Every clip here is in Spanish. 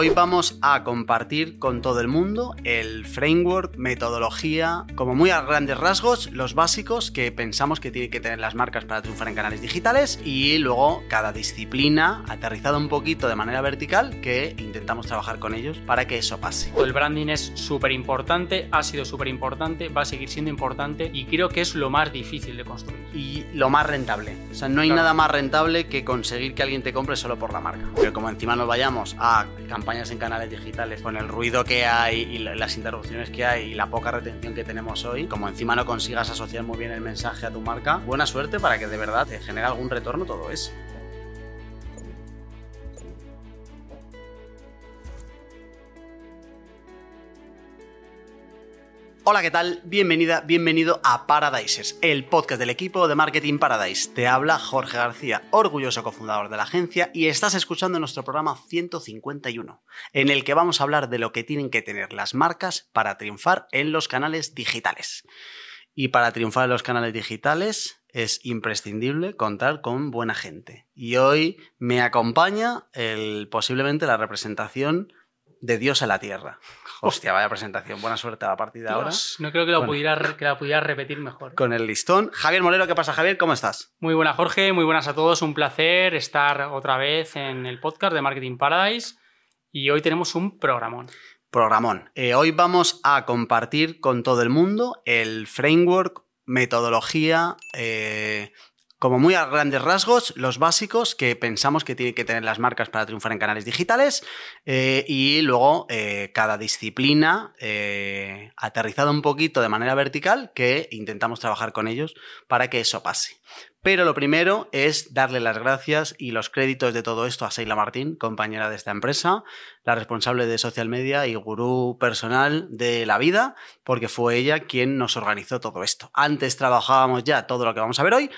hoy vamos a compartir con todo el mundo el framework, metodología, como muy a grandes rasgos, los básicos que pensamos que tienen que tener las marcas para triunfar en canales digitales y luego cada disciplina aterrizada un poquito de manera vertical que intentamos trabajar con ellos para que eso pase. El branding es súper importante, ha sido súper importante, va a seguir siendo importante y creo que es lo más difícil de construir. Y lo más rentable. O sea, no hay Claro. nada más rentable que conseguir que alguien te compre solo por la marca. Pero como encima nos vayamos a campañas en canales digitales con el ruido que hay y la- las interrupciones que hay y la poca retención que tenemos hoy, como encima no consigas asociar muy bien el mensaje a tu marca, buena suerte para que de verdad te genere algún retorno todo eso. Hola, ¿qué tal? Bienvenida, bienvenido a Paradisers, el podcast del equipo de Marketing Paradise. Te habla Jorge García, orgulloso cofundador de la agencia, y estás escuchando nuestro programa 151, en el que vamos a hablar de lo que tienen que tener las marcas para triunfar en los canales digitales. Y para triunfar en los canales digitales es imprescindible contar con buena gente. Y hoy me acompaña el, posiblemente la representación de Dios en la Tierra. Hostia, vaya presentación. Buena suerte a partir de ahora. No creo que, lo Bueno. pudiera, re- que la pudiera repetir mejor. Con el listón. Javier Moreno, ¿qué pasa, Javier? ¿Cómo estás? Muy buenas, Jorge, muy buenas a todos. Un placer estar otra vez en el podcast de Marketing Paradise y hoy tenemos un programón. Programón. Eh, hoy vamos a compartir con todo el mundo el framework, metodología, eh, como muy a grandes rasgos, los básicos que pensamos que tienen que tener las marcas para triunfar en canales digitales eh, y luego eh, cada disciplina eh, aterrizada un poquito de manera vertical que intentamos trabajar con ellos para que eso pase. Pero lo primero es darle las gracias y los créditos de todo esto a Seila Martín, compañera de esta empresa, la responsable de social media y gurú personal de la vida, porque fue ella quien nos organizó todo esto. Antes trabajábamos ya todo lo que vamos a ver hoy,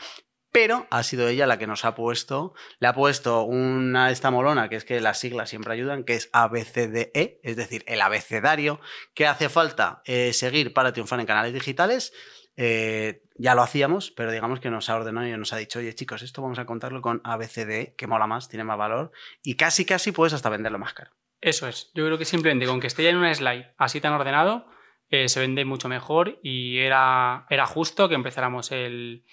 pero ha sido ella la que nos ha puesto, le ha puesto una esta molona, que es que las siglas siempre ayudan, que es ABCDE, es decir, el abecedario que hace falta eh, seguir para triunfar en canales digitales. Eh, ya lo hacíamos, pero digamos que nos ha ordenado y nos ha dicho, oye chicos, esto vamos a contarlo con ABCDE, que mola más, tiene más valor, y casi casi puedes hasta venderlo más caro. Eso es. Yo creo que simplemente con que esté ya en una slide así tan ordenado, eh, se vende mucho mejor y era, era justo que empezáramos el,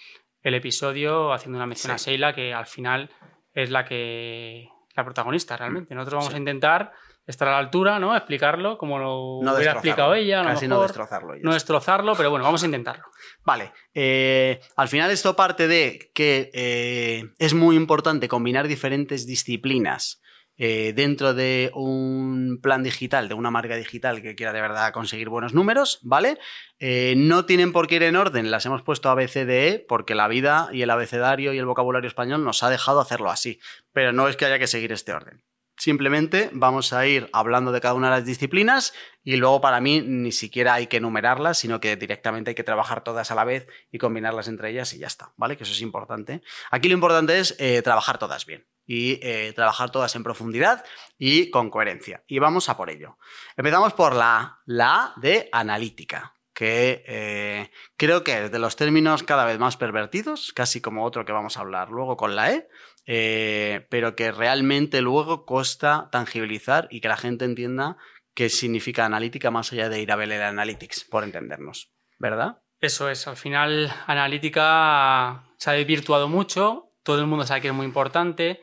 el episodio haciendo una mención Sí. a Sheila, que al final es la que la protagonista realmente. Nosotros vamos Sí. a intentar estar a la altura, ¿no? Explicarlo como lo No hubiera explicado ella, a lo Casi no destrozarlo. ya no destrozarlo, pero bueno, vamos a intentarlo. Vale, eh, al final esto parte de que eh, es muy importante combinar diferentes disciplinas eh, dentro de un plan digital, de una marca digital que quiera de verdad conseguir buenos números, ¿vale? Eh, no tienen por qué ir en orden, las hemos puesto ABCDE porque la vida y el abecedario y el vocabulario español nos ha dejado hacerlo así, pero no es que haya que seguir este orden. Simplemente vamos a ir hablando de cada una de las disciplinas y luego para mí ni siquiera hay que enumerarlas, sino que directamente hay que trabajar todas a la vez y combinarlas entre ellas y ya está, ¿vale? Que eso es importante. Aquí lo importante es eh, trabajar todas bien y eh, trabajar todas en profundidad y con coherencia. Y vamos a por ello. Empezamos por la A, la A de analítica que eh, creo que es de los términos cada vez más pervertidos, casi como otro que vamos a hablar luego con la E, eh, pero que realmente luego cuesta tangibilizar y que la gente entienda qué significa analítica más allá de ir a ver el Analytics, por entendernos, ¿verdad? Eso es, al final analítica se ha desvirtuado mucho, todo el mundo sabe que es muy importante,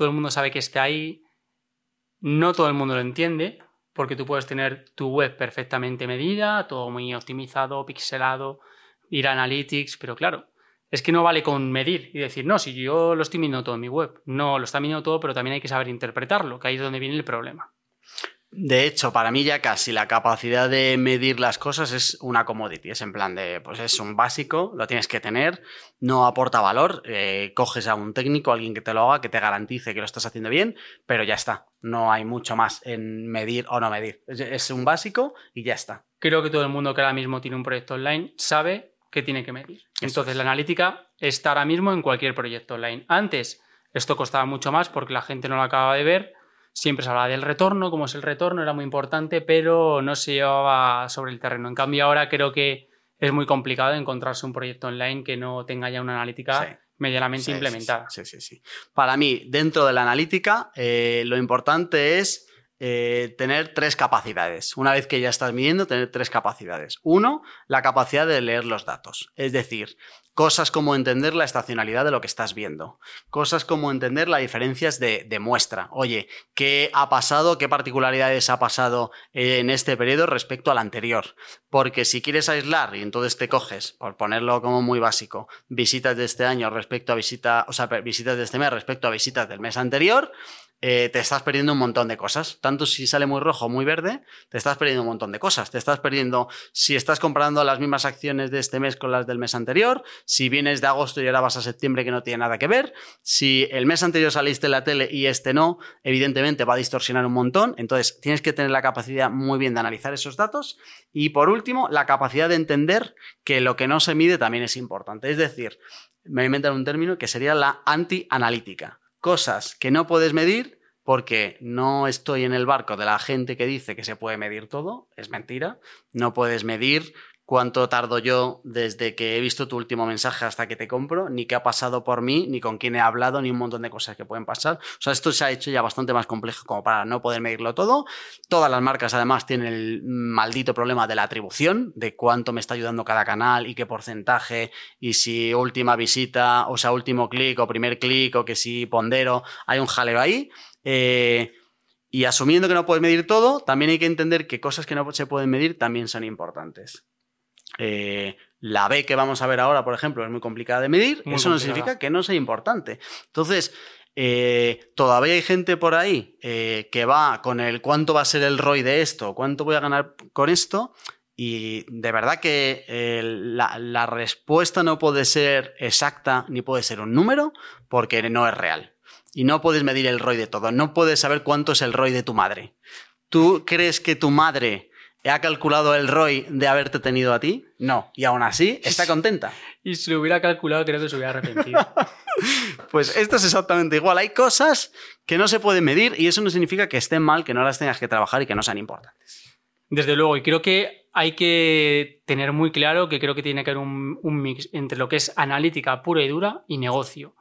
todo el mundo sabe que está ahí, no todo el mundo lo entiende, porque tú puedes tener tu web perfectamente medida, todo muy optimizado, pixelado, ir a Analytics, pero claro, es que no vale con medir y decir, no, si yo lo estoy midiendo todo en mi web. No, lo está midiendo todo, pero también hay que saber interpretarlo, que ahí es donde viene el problema. De hecho, para mí ya casi la capacidad de medir las cosas es una commodity. Es en plan de, pues es un básico, lo tienes que tener, no aporta valor. eh, coges a un técnico, alguien que te lo haga, que te garantice que lo estás haciendo bien, pero ya está. No hay mucho más en medir o no medir. Es, es un básico y ya está. Creo que todo el mundo que ahora mismo tiene un proyecto online sabe que tiene que medir. Entonces, es. la analítica está ahora mismo en cualquier proyecto online. Antes, esto costaba mucho más porque la gente no lo acababa de ver. Siempre se hablaba del retorno, cómo es el retorno, era muy importante, pero no se llevaba sobre el terreno. En cambio, ahora creo que es muy complicado encontrarse un proyecto online que no tenga ya una analítica Sí. medianamente sí, implementada. Sí, sí, sí. Para mí, dentro de la analítica, eh, lo importante es eh, tener tres capacidades. Una vez que ya estás midiendo, tener tres capacidades. Uno, la capacidad de leer los datos. Es decir, Cosas como entender la estacionalidad de lo que estás viendo. Cosas como entender las diferencias de, muestra. Oye, ¿qué ha pasado? ¿Qué particularidades ha pasado en este periodo respecto al anterior? Porque si quieres aislar y entonces te coges, por ponerlo como muy básico, visitas de este año respecto a visitas, o sea, visitas de este mes respecto a visitas del mes anterior, eh, te estás perdiendo un montón de cosas. Tanto si sale muy rojo o muy verde, te estás perdiendo un montón de cosas. Te estás perdiendo si estás comparando las mismas acciones de este mes con las del mes anterior, si vienes de agosto y ahora vas a septiembre que no tiene nada que ver, si el mes anterior saliste en la tele y este no, evidentemente va a distorsionar un montón. Entonces tienes que tener la capacidad muy bien de analizar esos datos. Y por último, la capacidad de entender que lo que no se mide también es importante. Es decir, me a un término que sería la anti-analítica cosas que no puedes medir porque no estoy en el barco de la gente que dice que se puede medir todo, es mentira, no puedes medir cuánto tardo yo desde que he visto tu último mensaje hasta que te compro, ni qué ha pasado por mí, ni con quién he hablado, ni un montón de cosas que pueden pasar. O sea, esto se ha hecho ya bastante más complejo como para no poder medirlo todo. Todas las marcas además tienen el maldito problema de la atribución, de cuánto me está ayudando cada canal y qué porcentaje, y si última visita, o sea, último clic o primer clic, o que si pondero, hay un jaleo ahí. Eh, y asumiendo que no puedes medir todo, también hay que entender que cosas que no se pueden medir también son importantes. Eh, la B que vamos a ver ahora, por ejemplo, es muy complicada de medir, eso no significa que no sea importante. Entonces, eh, todavía hay gente por ahí eh, que va con el cuánto va a ser el ROI de esto, cuánto voy a ganar con esto, y de verdad que la, la, respuesta no puede ser exacta ni puede ser un número porque no es real. Y no puedes medir el ROI de todo, no puedes saber cuánto es el ROI de tu madre. ¿Tú crees que tu madre ¿Ha calculado el ROI de haberte tenido a ti? No. Y aún así está contenta. y si lo hubiera calculado, creo que se hubiera arrepentido. pues esto es exactamente igual. Hay cosas que no se pueden medir y eso no significa que estén mal, que no las tengas que trabajar y que no sean importantes. Desde luego, y creo que hay que tener muy claro que creo que tiene que haber un, mix entre lo que es analítica pura y dura y negocio.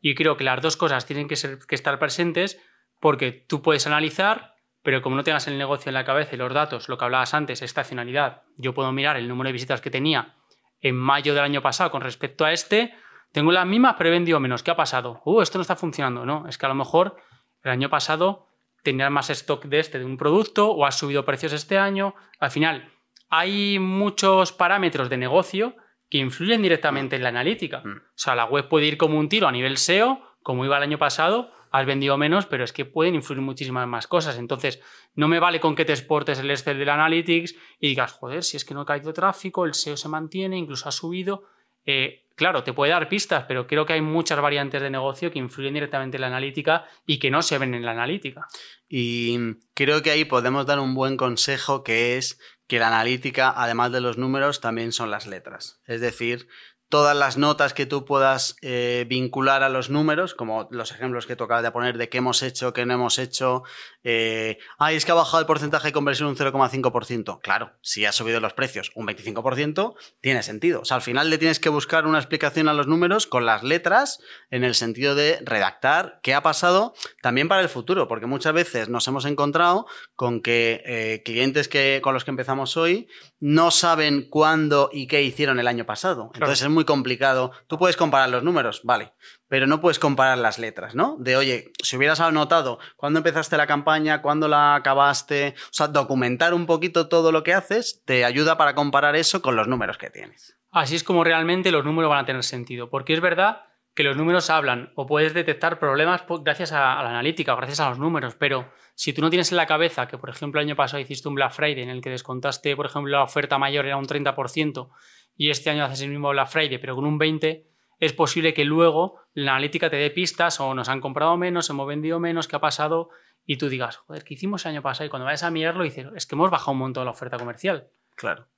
Y creo que las dos cosas tienen que, ser, que estar presentes porque tú puedes analizar pero como no tengas el negocio en la cabeza y los datos, lo que hablabas antes, estacionalidad, yo puedo mirar el número de visitas que tenía en mayo del año pasado con respecto a este, tengo las mismas, pero he vendido menos. ¿Qué ha pasado? Uh, esto no está funcionando. No, es que a lo mejor el año pasado tenías más stock de este, de un producto, o has subido precios este año. Al final, hay muchos parámetros de negocio que influyen directamente en la analítica. Mm. O sea, la web puede ir como un tiro a nivel SEO, como iba el año pasado, has vendido menos, pero es que pueden influir muchísimas más cosas. Entonces, no me vale con que te exportes el Excel del Analytics y digas, joder, si es que no ha caído tráfico, el SEO se mantiene, incluso ha subido. Eh, claro, te puede dar pistas, pero creo que hay muchas variantes de negocio que influyen directamente en la analítica y que no se ven en la analítica. Y creo que ahí podemos dar un buen consejo que es que la analítica, además de los números, también son las letras. Es decir, todas las notas que tú puedas eh, vincular a los números, como los ejemplos que tocaba de poner de qué hemos hecho, qué no hemos hecho. Eh, es que ha bajado el porcentaje de conversión un 0,5%. Claro, si ha subido los precios un 25%, tiene sentido. O sea, al final le tienes que buscar una explicación a los números con las letras en el sentido de redactar qué ha pasado también para el futuro, porque muchas veces nos hemos encontrado con que eh, clientes que, con los que empezamos hoy no saben cuándo y qué hicieron el año pasado. Entonces es muy complicado. Tú puedes comparar los números, vale, pero no puedes comparar las letras, ¿no? De, oye, si hubieras anotado cuándo empezaste la campaña, cuándo la acabaste, o sea, documentar un poquito todo lo que haces te ayuda para comparar eso con los números que tienes. Así es como realmente los números van a tener sentido, porque es verdad que los números hablan o puedes detectar problemas gracias a, la analítica o gracias a los números, pero si tú no tienes en la cabeza que, por ejemplo, el año pasado hiciste un Black Friday en el que descontaste, por ejemplo, la oferta mayor era un 30% y este año haces el mismo Black Friday, pero con un 20%, es posible que luego la analítica te dé pistas o nos han comprado menos, hemos vendido menos, ¿qué ha pasado? Y tú digas, joder, ¿qué hicimos el año pasado? Y cuando vayas a mirarlo, dices, es que hemos bajado un montón la oferta comercial. Claro,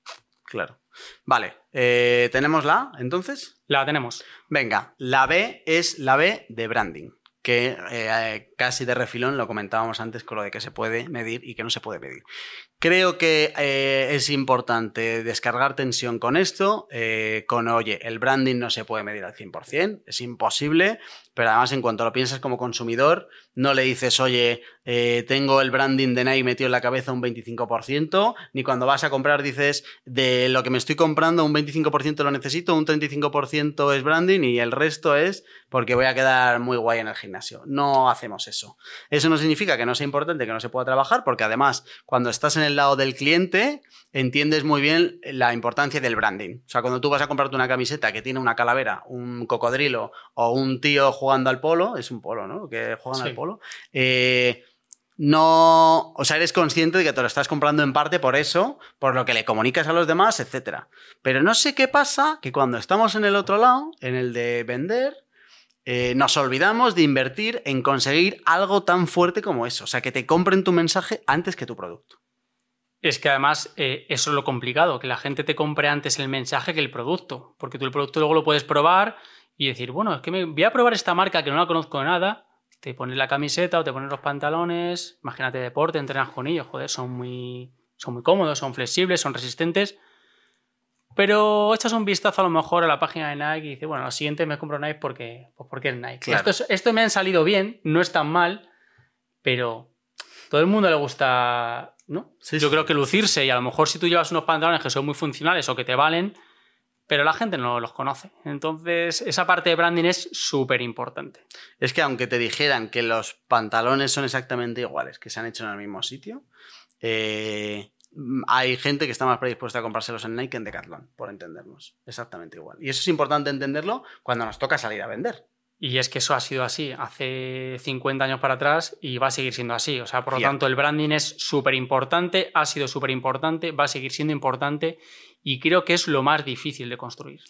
claro. Vale, eh, ¿tenemos la A entonces? La tenemos. Venga, la B es la B de branding que eh, casi de refilón lo comentábamos antes con lo de que se puede medir y que no se puede medir. Creo que eh, es importante descargar tensión con esto, eh, con, oye, el branding no se puede medir al 100%, es imposible, pero además en cuanto lo piensas como consumidor, no le dices, oye, eh, tengo el branding de Nike metido en la cabeza un 25%, ni cuando vas a comprar dices, de lo que me estoy comprando, un 25% lo necesito, un 35% es branding y el resto es porque voy a quedar muy guay en el gimnasio. No hacemos eso. Eso no significa que no sea importante, que no se pueda trabajar, porque además, cuando estás en el lado del cliente, entiendes muy bien la importancia del branding. O sea, cuando tú vas a comprarte una camiseta que tiene una calavera, un cocodrilo o un tío jugando al polo, es un polo, ¿no? Que juegan al polo. Eh, no, o sea, eres consciente de que te lo estás comprando en parte por eso, por lo que le comunicas a los demás, etc. Pero no sé qué pasa que cuando estamos en el otro lado, en el de vender, eh, nos olvidamos de invertir en conseguir algo tan fuerte como eso. O sea, que te compren tu mensaje antes que tu producto. Es que además eh, eso es lo complicado, que la gente te compre antes el mensaje que el producto, porque tú el producto luego lo puedes probar y decir, bueno, es que me voy a probar esta marca que no la conozco de nada, te pones la camiseta o te pones los pantalones, imagínate deporte, entrenas con ellos, joder, son muy, son muy cómodos, son flexibles, son resistentes, pero echas un vistazo a lo mejor a la página de Nike y dices, bueno, lo siguiente me compro Nike porque, pues porque es Nike. Esto, esto me han salido bien, no es tan mal, pero todo el mundo le gusta ¿no? Yo creo que lucirse y a lo mejor si tú llevas unos pantalones que son muy funcionales o que te valen, pero la gente no los conoce. Entonces, esa parte de branding es súper importante. Es que aunque te dijeran que los pantalones son exactamente iguales, que se han hecho en el mismo sitio, eh, hay gente que está más predispuesta a comprárselos en Nike que en Decathlon, por entendernos. Exactamente igual. Y eso es importante entenderlo cuando nos toca salir a vender. Y es que eso ha sido así hace 50 años para atrás y va a seguir siendo así. O sea, por lo tanto, el branding es súper importante, ha sido súper importante, va a seguir siendo importante y creo que es lo más difícil de construir.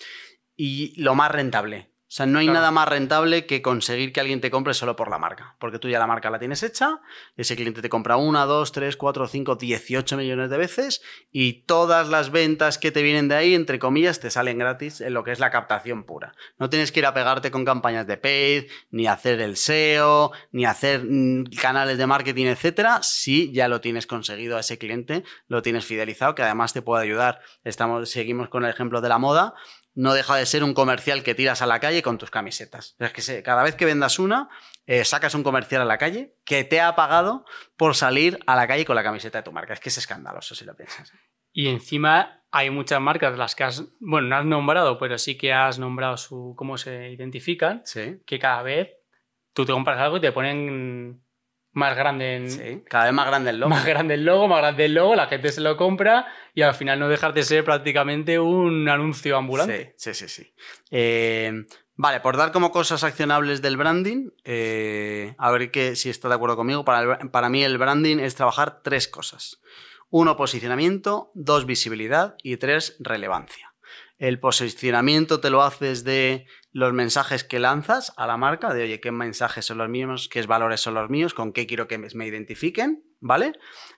Y lo más rentable. O sea, no hay nada más rentable que conseguir que alguien te compre solo por la marca. Porque tú ya la marca la tienes hecha, ese cliente te compra una, dos, tres, cuatro, cinco, dieciocho millones de veces y todas las ventas que te vienen de ahí, entre comillas, te salen gratis en lo que es la captación pura. No tienes que ir a pegarte con campañas de paid, ni hacer el SEO, ni hacer mm, canales de marketing, etcétera, si ya lo tienes conseguido a ese cliente, lo tienes fidelizado, que además te puede ayudar. Estamos, seguimos con el ejemplo de la moda no deja de ser un comercial que tiras a la calle con tus camisetas. Es que cada vez que vendas una, eh, sacas un comercial a la calle que te ha pagado por salir a la calle con la camiseta de tu marca. Es que es escandaloso si lo piensas. Y encima hay muchas marcas las que has, bueno, no has nombrado, pero sí que has nombrado su, cómo se identifican, que cada vez tú te compras algo y te ponen más grande en, sí, cada vez más grande el logo. Más grande el logo, más grande el logo, la gente se lo compra y al final no dejar de ser prácticamente un anuncio ambulante. Sí, sí, sí. Eh, vale, por dar como cosas accionables del branding, eh, a ver que, si está de acuerdo conmigo, para, para mí el branding es trabajar tres cosas. Uno, posicionamiento, dos, visibilidad y tres, relevancia. El posicionamiento te lo haces de los mensajes que lanzas a la marca, de oye, qué mensajes son los míos, qué valores son los míos, con qué quiero que me identifiquen, ¿vale?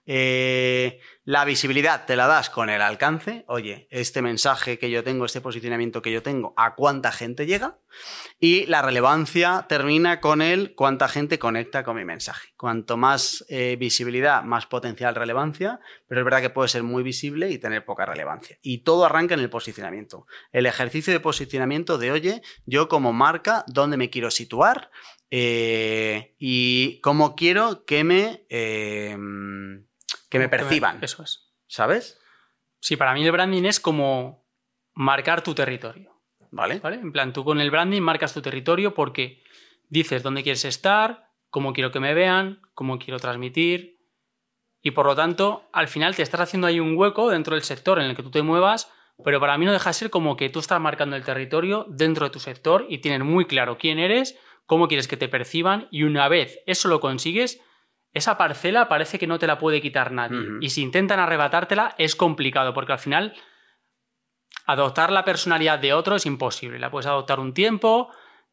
Eh, la visibilidad te la das con el alcance, oye, este mensaje que yo tengo, este posicionamiento que yo tengo, ¿a cuánta gente llega? Y la relevancia termina con el cuánta gente conecta con mi mensaje. Cuanto más eh, visibilidad, más potencial relevancia, pero es verdad que puede ser muy visible y tener poca relevancia. Y todo arranca en el posicionamiento. El ejercicio de posicionamiento de, oye, yo como marca, ¿dónde me quiero situar? Eh, y cómo quiero que me, em, que me perciban. Eso es. ¿Sabes? Sí, para mí el branding es como marcar tu territorio. ¿Vale? ¿Vale? En plan, tú con el branding marcas tu territorio porque dices dónde quieres estar, cómo quiero que me vean, cómo quiero transmitir. Y por lo tanto, al final te estás haciendo ahí un hueco dentro del sector en el que tú te muevas, pero para mí no deja de ser como que tú estás marcando el territorio dentro de tu sector y tienes muy claro quién eres cómo quieres que te perciban y una vez eso lo consigues, esa parcela parece que no te la puede quitar nadie. Y si intentan arrebatártela es complicado porque al final adoptar la personalidad de otro es imposible. La puedes adoptar un tiempo,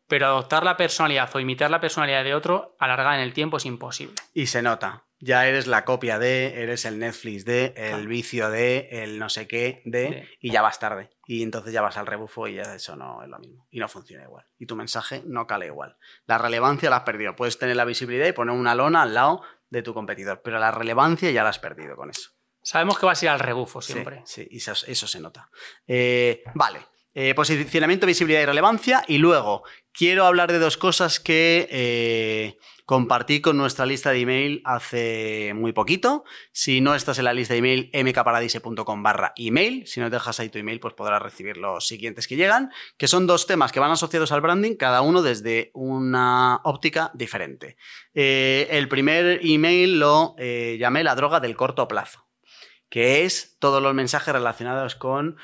pero adoptar la personalidad o imitar la personalidad de otro alargada en el tiempo es imposible. Y se nota ya eres la copia de, eres el Netflix de, el vicio de, el no sé qué de, y ya vas tarde. Y entonces ya vas al rebufo y ya eso no es lo mismo. Y no funciona igual. Y tu mensaje no cale igual. La relevancia la has perdido. Puedes tener la visibilidad y poner una lona al lado de tu competidor, pero la relevancia ya la has perdido con eso. Sabemos que vas a ir al rebufo siempre. Sí, y eso, se nota. Eh, vale. Eh, posicionamiento, visibilidad y relevancia. Y luego quiero hablar de dos cosas que eh, compartí con nuestra lista de email hace muy poquito. Si no estás en la lista de email, mkparadise.com barra email. Si no dejas ahí tu email, pues podrás recibir los siguientes que llegan, que son dos temas que van asociados al branding, cada uno desde una óptica diferente. Eh, el primer email lo llamé la droga del corto plazo que es todos los mensajes relacionados con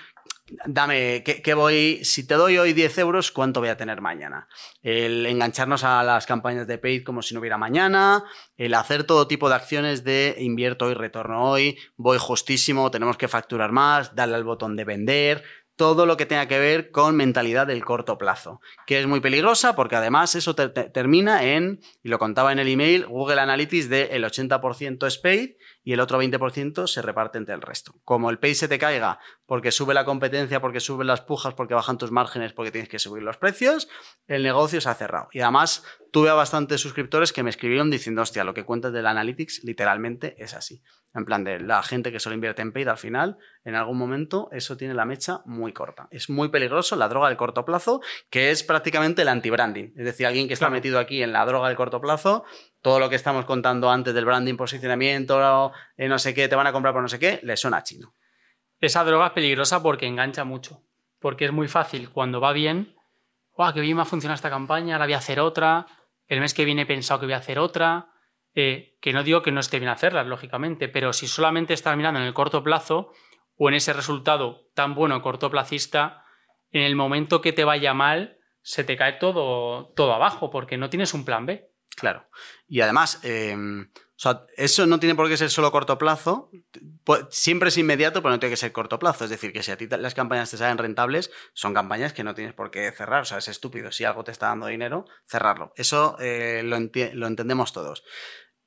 dame, ¿qué, voy? Si te doy hoy 10 euros, ¿cuánto voy a tener mañana? El engancharnos a las campañas de paid como si no hubiera mañana, el hacer todo tipo de acciones de invierto hoy, retorno hoy, voy justísimo, tenemos que facturar más, darle al botón de vender, todo lo que tenga que ver con mentalidad del corto plazo, que es muy peligrosa porque además eso termina en, y lo contaba en el email, Google Analytics de el 80% es paid y el otro 20% se reparte entre el resto. Como el paid se te caiga porque sube la competencia, porque suben las pujas, porque bajan tus márgenes, porque tienes que subir los precios, el negocio se ha cerrado. Y además tuve a bastantes suscriptores que me escribieron diciendo, hostia, lo que cuentas del Analytics literalmente es así. En plan de la gente que solo invierte en paid al final, en algún momento eso tiene la mecha muy corta. Es muy peligroso la droga del corto plazo, que es prácticamente el anti-branding. Es decir, alguien que está metido aquí en la droga del corto plazo, todo lo que estamos contando antes del branding, posicionamiento, eh, no sé qué, te van a comprar por no sé qué, le suena chino. Esa droga es peligrosa porque engancha mucho. Porque es muy fácil cuando va bien, ¡guau, qué bien me ha funcionado esta campaña! Ahora voy a hacer otra. El mes que viene he pensado que voy a hacer otra eh, que no digo que no esté bien hacerlas, lógicamente, pero si solamente estás mirando en el corto plazo o en ese resultado tan bueno cortoplacista, en el momento que te vaya mal, se te cae todo, todo abajo porque no tienes un plan B. Claro. Y además, em, eso no tiene por qué ser solo corto plazo. Siempre es inmediato, pero no tiene que ser corto plazo. Es decir, que si a ti las campañas te salen rentables, son campañas que no tienes por qué cerrar. O sea, es estúpido. Si algo te está dando dinero, cerrarlo. Eso eh, lo, lo entendemos todos.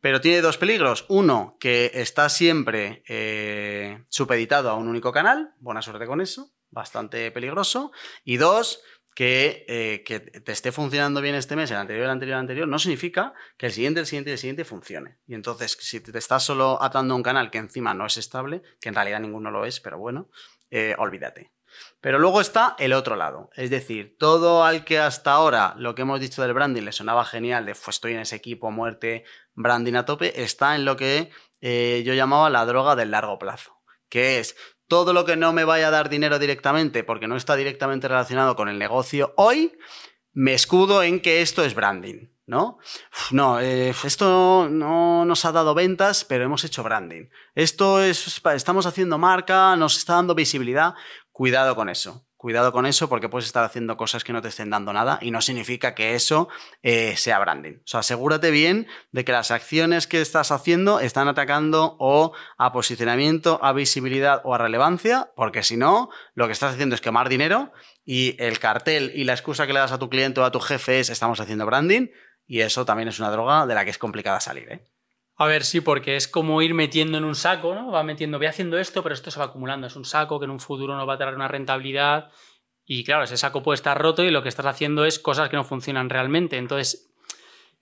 Pero tiene dos peligros. Uno, que está siempre eh, supeditado a un único canal. Buena suerte con eso. Bastante peligroso. Y dos, que, eh, que, te esté funcionando bien este mes, el anterior, el anterior, el anterior, no significa que el siguiente, el siguiente el siguiente funcione. Y entonces, si te estás solo atando a un canal que encima no es estable, que en realidad ninguno lo es, pero bueno, eh, olvídate. Pero luego está el otro lado. Es decir, todo al que hasta ahora lo que hemos dicho del branding le sonaba genial, de pues estoy en ese equipo, muerte, branding a tope, está en lo que eh, yo llamaba la droga del largo plazo. Que es todo lo que no me vaya a dar dinero directamente, porque no está directamente relacionado con el negocio hoy, me escudo en que esto es branding. ¿no? no, eh, esto no nos ha dado ventas, pero hemos hecho branding. Esto es, estamos haciendo marca, nos está dando visibilidad. Cuidado con eso. Cuidado con eso porque puedes estar haciendo cosas que no te estén dando nada y no significa que eso eh, sea branding. O sea, asegúrate bien de que las acciones que estás haciendo están atacando o a posicionamiento, a visibilidad o a relevancia, porque si no, lo que estás haciendo es quemar dinero y el cartel y la excusa que le das a tu cliente o a tu jefe es estamos haciendo branding y eso también es una droga de la que es complicada salir, ¿eh? A ver, sí, porque es como ir metiendo en un saco, ¿no? Va metiendo, voy haciendo esto, pero esto se va acumulando. Es un saco que en un futuro no va a traer una rentabilidad. Y claro, ese saco puede estar roto y lo que estás haciendo es cosas que no funcionan realmente. Entonces,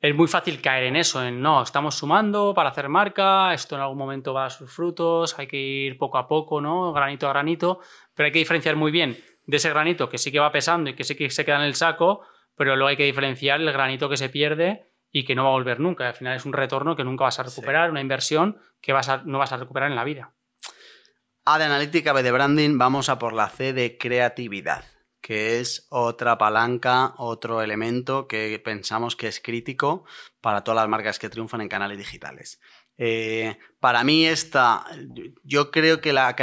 es muy fácil caer en eso, en no, estamos sumando para hacer marca, esto en algún momento va a sus frutos, hay que ir poco a poco, ¿no? Granito a granito, pero hay que diferenciar muy bien de ese granito que sí que va pesando y que sí que se queda en el saco pero luego hay que diferenciar el granito que se pierde y que no va a volver nunca. Al final es un retorno que nunca vas a recuperar, una inversión que vas no vas a recuperar en la vida. A de analítica, B de branding, vamos a por la C de creatividad, que es otra palanca, otro elemento que pensamos que es crítico para todas las marcas que triunfan en canales digitales. Eh, para mí esta, yo creo que la,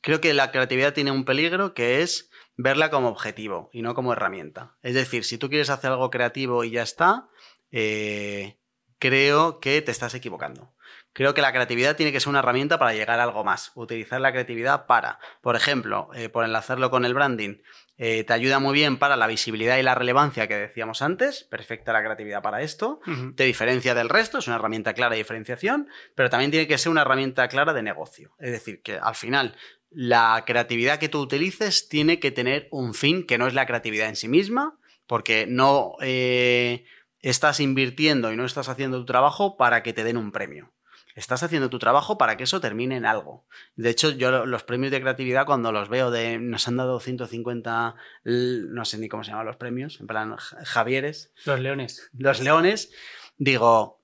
creo que la creatividad tiene un peligro que es verla como objetivo y no como herramienta. Es decir, si tú quieres hacer algo creativo y ya está, eh, creo que te estás equivocando. Creo que la creatividad tiene que ser una herramienta para llegar a algo más. Utilizar la creatividad para, por ejemplo, eh, por enlazarlo con el branding, eh, te ayuda muy bien para la visibilidad y la relevancia que decíamos antes. Perfecta la creatividad para esto. Te diferencia del resto, es una herramienta clara de diferenciación, pero también tiene que ser una herramienta clara de negocio. Es decir, que al final la creatividad que tú utilices tiene que tener un fin que no es la creatividad en sí misma, porque no eh, estás invirtiendo y no estás haciendo tu trabajo para que te den un premio. estás haciendo tu trabajo para que eso termine en algo. De hecho, yo los premios de creatividad, cuando los veo de. Nos han dado 150. No sé ni cómo se llaman los premios, en plan Javieres. Los leones. Los leones. Digo,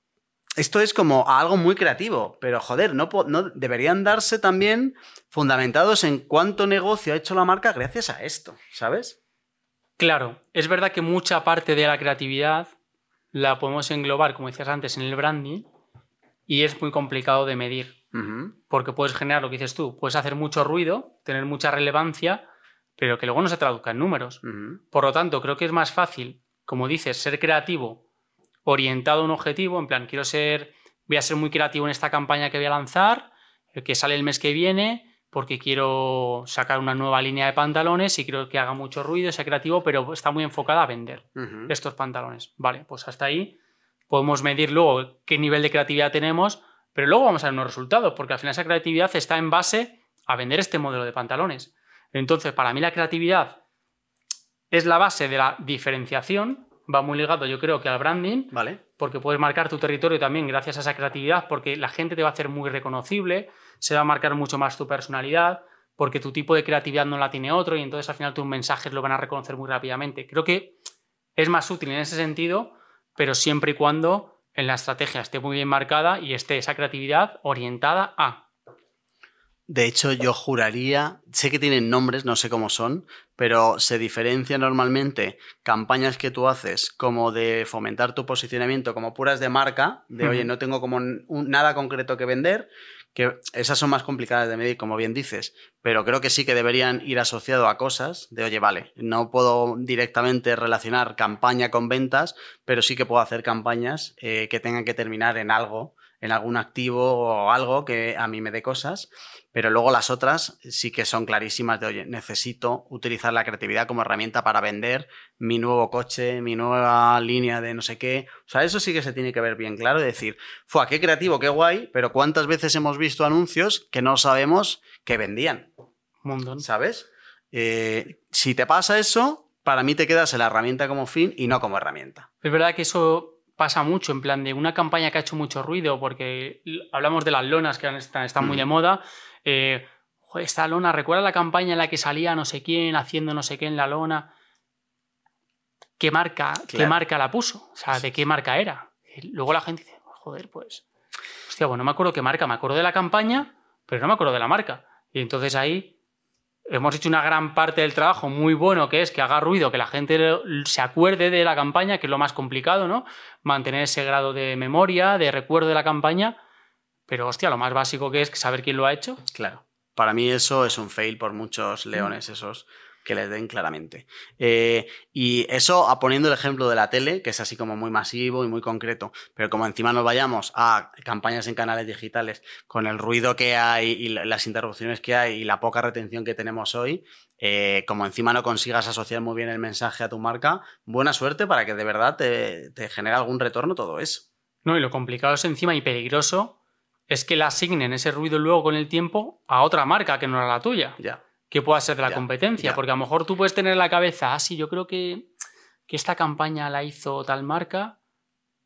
esto es como algo muy creativo, pero joder, no, no, deberían darse también fundamentados en cuánto negocio ha hecho la marca gracias a esto, ¿sabes? Claro, es verdad que mucha parte de la creatividad la podemos englobar, como decías antes, en el branding y es muy complicado de medir. Porque puedes generar lo que dices tú, puedes hacer mucho ruido, tener mucha relevancia, pero que luego no se traduzca en números. Por lo tanto, creo que es más fácil, como dices, ser creativo orientado a un objetivo, en plan, quiero ser, voy a ser muy creativo en esta campaña que voy a lanzar, el que sale el mes que viene, porque quiero sacar una nueva línea de pantalones y quiero que haga mucho ruido, sea creativo, pero está muy enfocada a vender estos pantalones. Vale, pues hasta ahí podemos medir luego qué nivel de creatividad tenemos, pero luego vamos a ver unos resultados, porque al final esa creatividad está en base a vender este modelo de pantalones. Entonces, para mí la creatividad es la base de la diferenciación, va muy ligado yo creo que al branding, vale. Porque puedes marcar tu territorio también gracias a esa creatividad, porque la gente te va a hacer muy reconocible, se va a marcar mucho más tu personalidad, porque tu tipo de creatividad no la tiene otro y entonces al final tus mensajes lo van a reconocer muy rápidamente. Creo que es más útil en ese sentido, pero siempre y cuando en la estrategia esté muy bien marcada y esté esa creatividad orientada a. De hecho, yo juraría, sé que tienen nombres, no sé cómo son, pero se diferencia normalmente campañas que tú haces como de fomentar tu posicionamiento como puras de marca, de oye, no tengo como nada concreto que vender, que esas son más complicadas de medir, como bien dices, pero creo que sí que deberían ir asociado a cosas de, oye, vale, no puedo directamente relacionar campaña con ventas, pero sí que puedo hacer campañas eh, que tengan que terminar en algo en algún activo o algo que a mí me dé cosas, pero luego las otras sí que son clarísimas de, oye, necesito utilizar la creatividad como herramienta para vender mi nuevo coche, mi nueva línea de no sé qué. O sea, eso sí que se tiene que ver bien claro, de decir, fue qué creativo, qué guay, pero ¿cuántas veces hemos visto anuncios que no sabemos que vendían? Montón. ¿Sabes? Eh, si te pasa eso, para mí te quedas en la herramienta como fin y no como herramienta. Es verdad que eso pasa mucho, en plan de una campaña que ha hecho mucho ruido, porque hablamos de las lonas que están, muy de moda. Eh, esta lona, ¿recuerda la campaña en la que salía no sé quién haciendo no sé qué en la lona? ¿Qué marca, ¿qué marca la puso? O sea, ¿de qué marca era? luego la gente dice, joder, pues. Hostia, bueno, no me acuerdo qué marca, me acuerdo de la campaña, pero no me acuerdo de la marca. Y entonces ahí hemos hecho una gran parte del trabajo muy bueno, que es que haga ruido, que la gente se acuerde de la campaña, que es lo más complicado, ¿no? Mantener ese grado de memoria, de recuerdo de la campaña. Pero, hostia, lo más básico que es saber quién lo ha hecho. Claro. Para mí eso es un fail por muchos leones, esos que les den claramente. Eh, y eso poniendo el ejemplo de la tele, que es así como muy masivo y muy concreto, pero como encima nos vayamos a campañas en canales digitales, con el ruido que hay y las interrupciones que hay y la poca retención que tenemos hoy, eh, como encima no consigas asociar muy bien el mensaje a tu marca, buena suerte para que de verdad te, te genere algún retorno todo eso. No, y lo complicado es encima y peligroso es que le asignen ese ruido luego con el tiempo a otra marca que no era la tuya. Ya que pueda ser de la competencia, porque a lo mejor tú puedes tener en la cabeza, ah, sí, yo creo que, que esta campaña la hizo tal marca,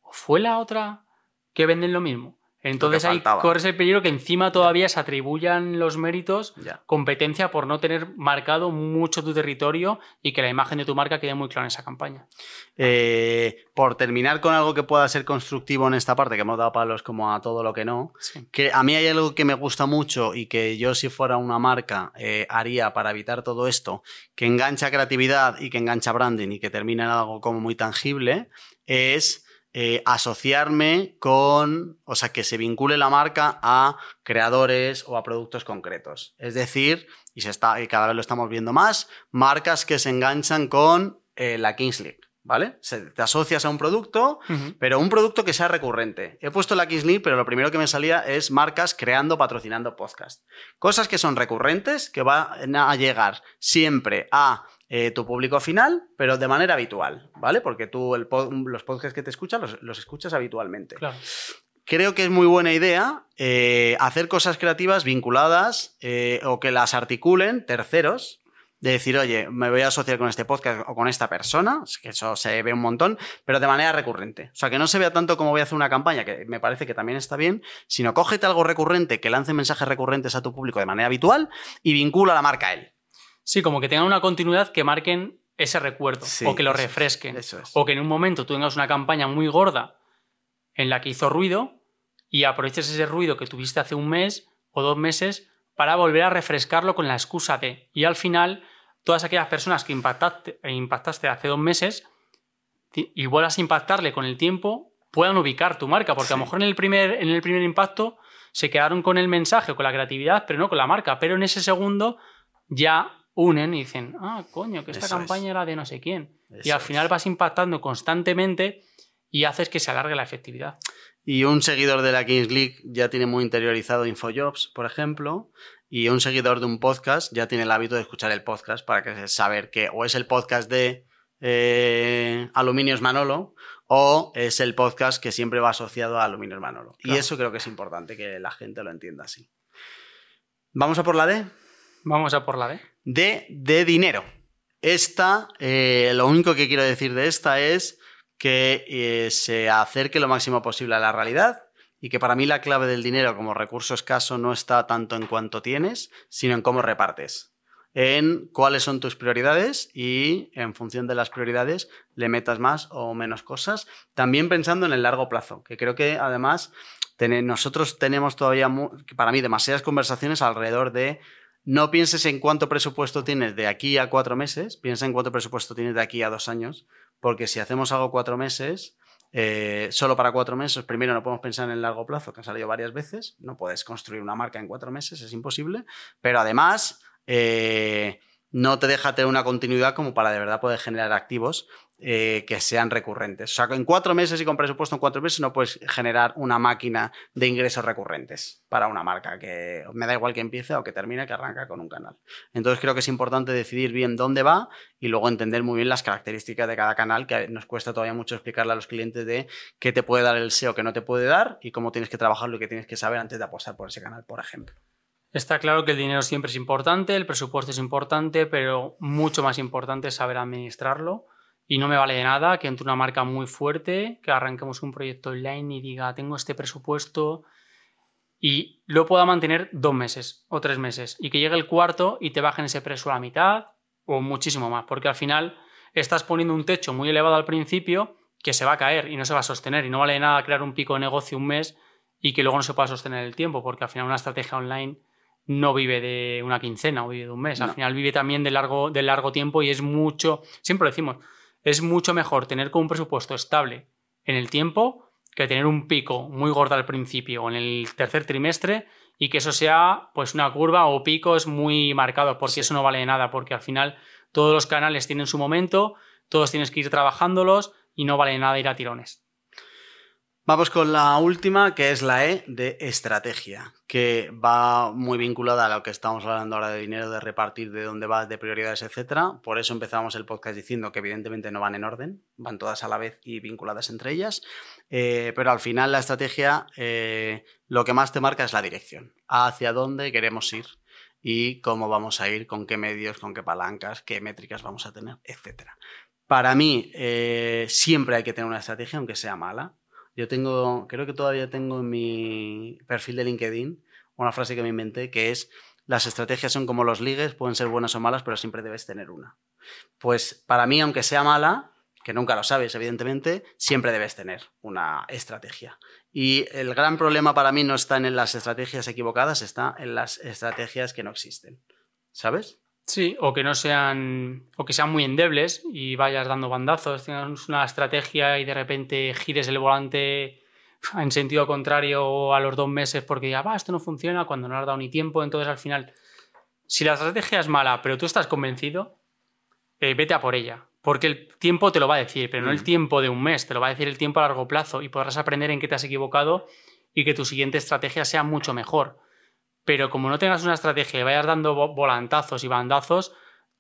o fue la otra que venden lo mismo. Entonces ahí corres el peligro que encima todavía se atribuyan los méritos, competencia por no tener marcado mucho tu territorio y que la imagen de tu marca quede muy clara en esa campaña. Eh, por terminar con algo que pueda ser constructivo en esta parte, que hemos dado palos como a todo lo que no, que a mí hay algo que me gusta mucho y que yo si fuera una marca eh, haría para evitar todo esto, que engancha creatividad y que engancha branding y que termina en algo como muy tangible, es eh, asociarme con, o sea, que se vincule la marca a creadores o a productos concretos. Es decir, y, se está, y cada vez lo estamos viendo más, marcas que se enganchan con eh, la Kings League. ¿Vale? te asocias a un producto, pero un producto que sea recurrente. He puesto la Kings League, pero lo primero que me salía es marcas creando, patrocinando podcast. Cosas que son recurrentes, que van a llegar siempre a eh, tu público final, pero de manera habitual, ¿vale? Porque tú los podcasts que te escuchas los, escuchas habitualmente. Creo que es muy buena idea eh, hacer cosas creativas vinculadas eh, o que las articulen terceros de decir, oye, me voy a asociar con este podcast o con esta persona, que eso se ve un montón, pero de manera recurrente. O sea, que no se vea tanto como voy a hacer una campaña, que me parece que también está bien, sino cógete algo recurrente, que lance mensajes recurrentes a tu público de manera habitual y vincula la marca a él. Sí, como que tengan una continuidad que marquen ese recuerdo o que lo refresquen. O que en un momento tú tengas una campaña muy gorda en la que hizo ruido y aproveches ese ruido que tuviste hace un mes o dos meses para volver a refrescarlo con la excusa de. Y al final, todas aquellas personas que impactaste, impactaste hace dos meses y vuelvas a impactarle con el tiempo, puedan ubicar tu marca. Porque a lo mejor en el, primer, en el primer impacto se quedaron con el mensaje o con la creatividad, pero no con la marca. Pero en ese segundo ya unen y dicen, ah, coño, que esta campaña era de no sé quién. y al final vas impactando constantemente y haces que se alargue la efectividad. Y un seguidor de la Kings League ya tiene muy interiorizado InfoJobs, por ejemplo, y un seguidor de un podcast ya tiene el hábito de escuchar el podcast para que saber que o es el podcast de eh, Aluminios Manolo o es el podcast que siempre va asociado a Aluminios Manolo. Y eso creo que es importante que la gente lo entienda así. ¿Vamos a por la D? Vamos a por la D. De dinero. Esta, eh, lo único que quiero decir de esta es que eh, se acerque lo máximo posible a la realidad y que para mí la clave del dinero como recurso escaso no está tanto en cuánto tienes, sino en cómo repartes, en cuáles son tus prioridades y en función de las prioridades le metas más o menos cosas, también pensando en el largo plazo, que creo que además nosotros tenemos todavía, para mí, demasiadas conversaciones alrededor de no pienses en cuánto presupuesto tienes de aquí a cuatro meses, piensa en cuánto presupuesto tienes de aquí a dos años, porque si hacemos algo cuatro meses, eh, solo para cuatro meses, primero no podemos pensar en el largo plazo, que han salido varias veces, no puedes construir una marca en cuatro meses, es imposible, pero además eh, no te deja tener una continuidad como para de verdad poder generar activos eh, que sean recurrentes. O sea, en cuatro meses y con presupuesto en cuatro meses no puedes generar una máquina de ingresos recurrentes para una marca, que me da igual que empiece o que termine, que arranca con un canal. Entonces creo que es importante decidir bien dónde va y luego entender muy bien las características de cada canal, que nos cuesta todavía mucho explicarle a los clientes de qué te puede dar el SEO, qué no te puede dar y cómo tienes que trabajarlo y qué tienes que saber antes de apostar por ese canal, por ejemplo. Está claro que el dinero siempre es importante, el presupuesto es importante, pero mucho más importante es saber administrarlo y no me vale de nada que entre una marca muy fuerte, que arranquemos un proyecto online y diga, tengo este presupuesto y lo pueda mantener dos meses o tres meses y que llegue el cuarto y te bajen ese precio a la mitad o muchísimo más, porque al final estás poniendo un techo muy elevado al principio que se va a caer y no se va a sostener y no vale de nada crear un pico de negocio un mes y que luego no se pueda sostener el tiempo, porque al final una estrategia online no vive de una quincena o vive de un mes, al final vive también de largo, de largo tiempo y es mucho, siempre lo decimos, es mucho mejor tener con un presupuesto estable en el tiempo que tener un pico muy gordo al principio o en el tercer trimestre y que eso sea pues una curva o picos muy marcados porque eso no vale nada porque al final todos los canales tienen su momento, todos tienes que ir trabajándolos y no vale nada ir a tirones. Vamos con la última, que es la E de estrategia, que va muy vinculada a lo que estamos hablando ahora de dinero, de repartir, de dónde vas, de prioridades, etcétera. Por eso empezamos el podcast diciendo que evidentemente no van en orden, van todas a la vez y vinculadas entre ellas. Eh, pero al final la estrategia eh, lo que más te marca es la dirección, hacia dónde queremos ir y cómo vamos a ir, con qué medios, con qué palancas, qué métricas vamos a tener, etcétera. Para mí, eh, siempre hay que tener una estrategia, aunque sea mala yo tengo, creo que todavía tengo en mi perfil de LinkedIn una frase que me inventé que es, las estrategias son como los ligues, pueden ser buenas o malas, pero siempre debes tener una. Pues para mí, aunque sea mala, que nunca lo sabes, evidentemente, siempre debes tener una estrategia. Y el gran problema para mí no está en las estrategias equivocadas, está en las estrategias que no existen. ¿Sabes? Sí, o que no sean, o que sean muy endebles y vayas dando bandazos, tengas una estrategia y de repente gires el volante en sentido contrario a los dos meses porque ya va, esto no funciona cuando no has dado ni tiempo, entonces al final, si la estrategia es mala, pero tú estás convencido, eh, vete a por ella, porque el tiempo te lo va a decir, pero no el mm. tiempo de un mes, te lo va a decir el tiempo a largo plazo y podrás aprender en qué te has equivocado y que tu siguiente estrategia sea mucho mejor pero como no tengas una estrategia y vayas dando volantazos y bandazos,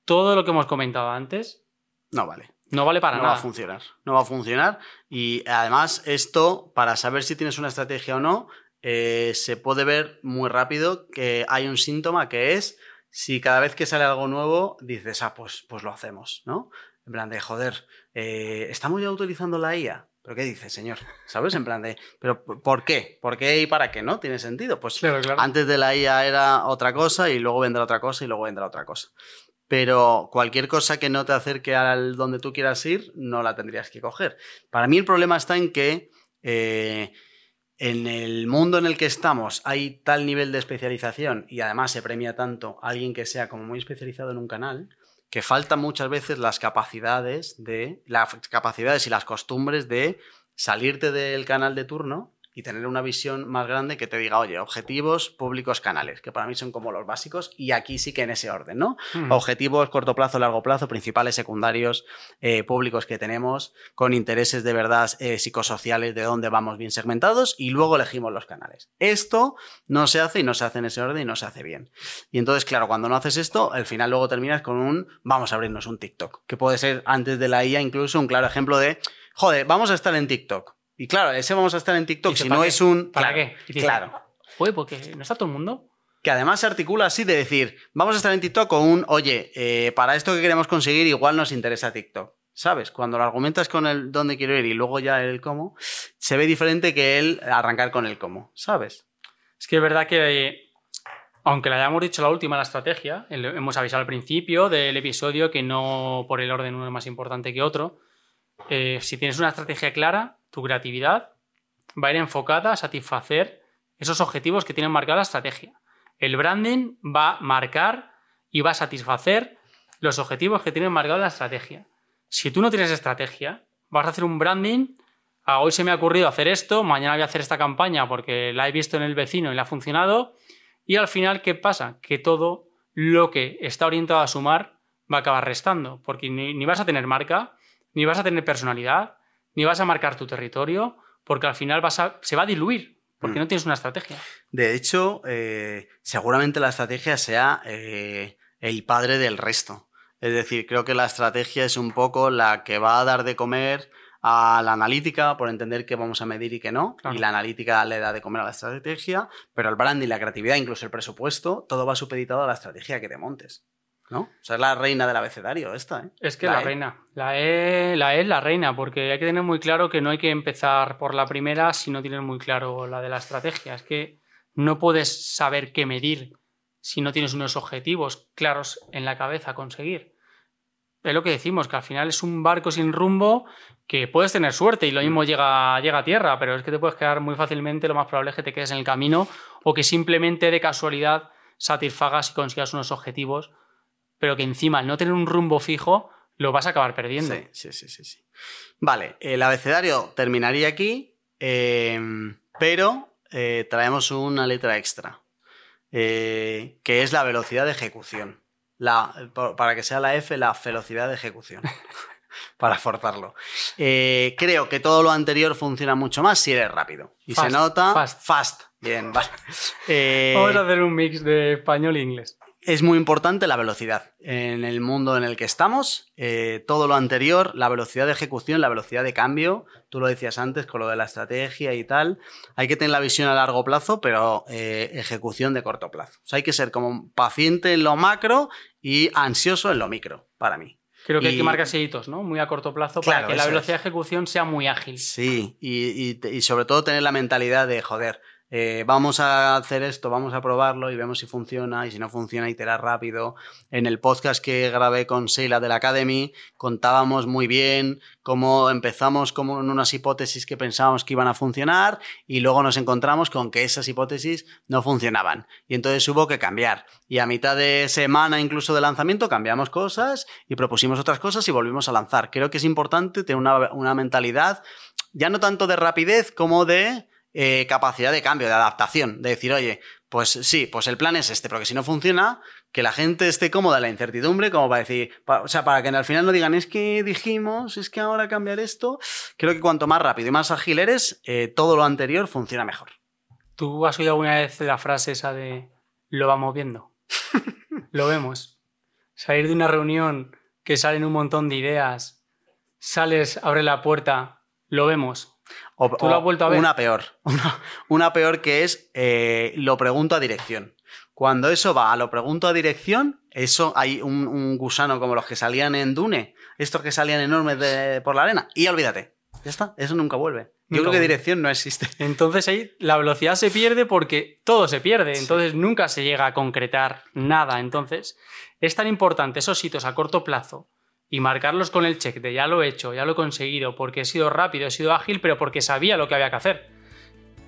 todo lo que hemos comentado antes... No vale. No vale para nada. No va a funcionar. No va a funcionar. Y además, esto, para saber si tienes una estrategia o no, eh, se puede ver muy rápido que hay un síntoma que es si cada vez que sale algo nuevo dices, ah, pues, pues lo hacemos, ¿no? En plan de, joder, eh, ¿estamos ya utilizando la IA? ¿Pero qué dice, señor? ¿Sabes? En plan de, ¿pero por qué? ¿Por qué y para qué? ¿No? ¿Tiene sentido? Pues antes de la IA era otra cosa y luego vendrá otra cosa y luego vendrá otra cosa. Pero cualquier cosa que no te acerque al donde tú quieras ir, no la tendrías que coger. Para mí el problema está en que eh, en el mundo en el que estamos hay tal nivel de especialización y además se premia tanto a alguien que sea como muy especializado en un canal que faltan muchas veces las capacidades de las capacidades y las costumbres de salirte del canal de turno y tener una visión más grande que te diga, oye, objetivos, públicos, canales, que para mí son como los básicos y aquí sí que en ese orden, ¿no? Objetivos, corto plazo, largo plazo, principales, secundarios, eh, públicos que tenemos, con intereses de verdad eh, psicosociales de dónde vamos bien segmentados y luego elegimos los canales. Esto no se hace y no se hace en ese orden y no se hace bien. Y entonces, claro, cuando no haces esto, al final luego terminas con un, vamos a abrirnos un TikTok, que puede ser antes de la IA incluso un claro ejemplo de, joder, vamos a estar en TikTok y claro, ese vamos a estar en TikTok. Si no es un. ¿Para qué? claro. Oye, porque no está todo el mundo. Que además se articula así de decir, vamos a estar en TikTok con un, oye, eh, para esto que queremos conseguir, igual nos interesa TikTok. ¿Sabes? Cuando lo argumentas con el dónde quiero ir y luego ya el cómo, se ve diferente que el arrancar con el cómo. ¿Sabes? Es que es verdad que, aunque le hayamos dicho la última, la estrategia, hemos avisado al principio del episodio que no por el orden uno es más importante que otro. Eh, si tienes una estrategia clara, tu creatividad va a ir enfocada a satisfacer esos objetivos que tiene marcada la estrategia. El branding va a marcar y va a satisfacer los objetivos que tiene marcada la estrategia. Si tú no tienes estrategia, vas a hacer un branding, ah, hoy se me ha ocurrido hacer esto, mañana voy a hacer esta campaña porque la he visto en el vecino y le ha funcionado, y al final, ¿qué pasa? Que todo lo que está orientado a sumar va a acabar restando, porque ni vas a tener marca, ni vas a tener personalidad, ni vas a marcar tu territorio, porque al final vas a, se va a diluir, porque mm. no tienes una estrategia. De hecho, eh, seguramente la estrategia sea eh, el padre del resto. Es decir, creo que la estrategia es un poco la que va a dar de comer a la analítica por entender qué vamos a medir y qué no. Y la analítica le da de comer a la estrategia, pero el branding, la creatividad, incluso el presupuesto, todo va supeditado a la estrategia que te montes. ¿No? O sea, es la reina del abecedario esta, ¿eh? Es que la, e. reina. La E, la E es la reina, porque hay que tener muy claro que no hay que empezar por la primera si no tienes muy claro la de la estrategia. Es que no puedes saber qué medir si no tienes unos objetivos claros en la cabeza a conseguir. Es lo que decimos, que al final es un barco sin rumbo que puedes tener suerte y lo mismo llega, llega a tierra, pero es que te puedes quedar muy fácilmente, lo más probable es que te quedes en el camino o que simplemente de casualidad satisfagas y consigas unos objetivos pero que encima al no tener un rumbo fijo, lo vas a acabar perdiendo. Sí, sí, sí, sí. Vale, el abecedario terminaría aquí, em, pero eh, traemos una letra extra, eh, que es la velocidad de ejecución. La, para que sea la F, la velocidad de ejecución. para forzarlo. Eh, creo que todo lo anterior funciona mucho más si eres rápido. Y se nota. Fast. Fast. Bien, vale. Vamos a hacer un mix de español e inglés es muy importante la velocidad. En el mundo en el que estamos, eh, todo lo anterior, la velocidad de ejecución, la velocidad de cambio, tú lo decías antes con lo de la estrategia y tal, hay que tener la visión a largo plazo, pero eh, ejecución de corto plazo. O sea, hay que ser como paciente en lo macro y ansioso en lo micro, para mí. Creo que hay que marcar hitos, ¿no? Muy a corto plazo para que la velocidad de ejecución sea muy ágil. Sí, y sobre todo tener la mentalidad de, joder, eh, vamos a hacer esto, vamos a probarlo y vemos si funciona y si no funciona iterar rápido. En el podcast que grabé con Sheila de la Academy contábamos muy bien cómo empezamos como en unas hipótesis que pensábamos que iban a funcionar y luego nos encontramos con que esas hipótesis no funcionaban y entonces hubo que cambiar. Y a mitad de semana incluso de lanzamiento cambiamos cosas y propusimos otras cosas y volvimos a lanzar. Creo que es importante tener una, una mentalidad ya no tanto de rapidez como de eh, capacidad de cambio, de adaptación, de decir, oye, pues sí, pues el plan es este, porque si no funciona, que la gente esté cómoda en la incertidumbre, como para decir, o sea, para que al final no digan, es que dijimos, es que ahora cambiar esto, creo que cuanto más rápido y más ágil eres, eh, todo lo anterior funciona mejor. ¿Tú has oído alguna vez la frase esa de lo vamos viendo? lo vemos. Salir de una reunión que salen un montón de ideas, sales, abre la puerta, lo vemos O, ¿Tú lo o has vuelto a ver? Una peor. Una, una peor que es eh, lo pregunto a dirección. Cuando eso va a lo pregunto a dirección, eso hay un, un gusano como los que salían en Dune, estos que salían enormes de- por la arena, y olvídate. Ya está, eso nunca vuelve. Yo creo que dirección no existe. Entonces ahí la velocidad se pierde porque todo se pierde, entonces nunca se llega a concretar nada. Entonces es tan importante esos hitos a corto plazo y marcarlos con el check de ya lo he hecho, ya lo he conseguido, porque he sido rápido, he sido ágil, pero porque sabía lo que había que hacer.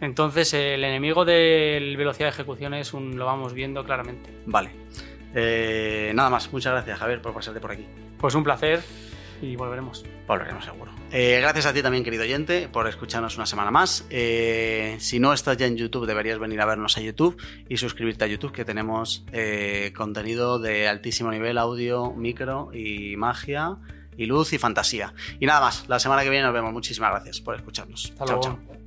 Entonces el enemigo de velocidad de ejecución es un, lo vamos viendo claramente. Vale. Eh, nada más, muchas gracias Javier por pasarte por aquí. Pues un placer y volveremos. Volveremos seguro. Eh, gracias a ti también, querido oyente, por escucharnos una semana más. Eh, si no estás ya en YouTube, deberías venir a vernos a YouTube y suscribirte a YouTube, que tenemos eh, contenido de altísimo nivel, audio, micro y magia y luz y fantasía. Y nada más, la semana que viene nos vemos. Muchísimas gracias por escucharnos. Hasta chao, luego. chao.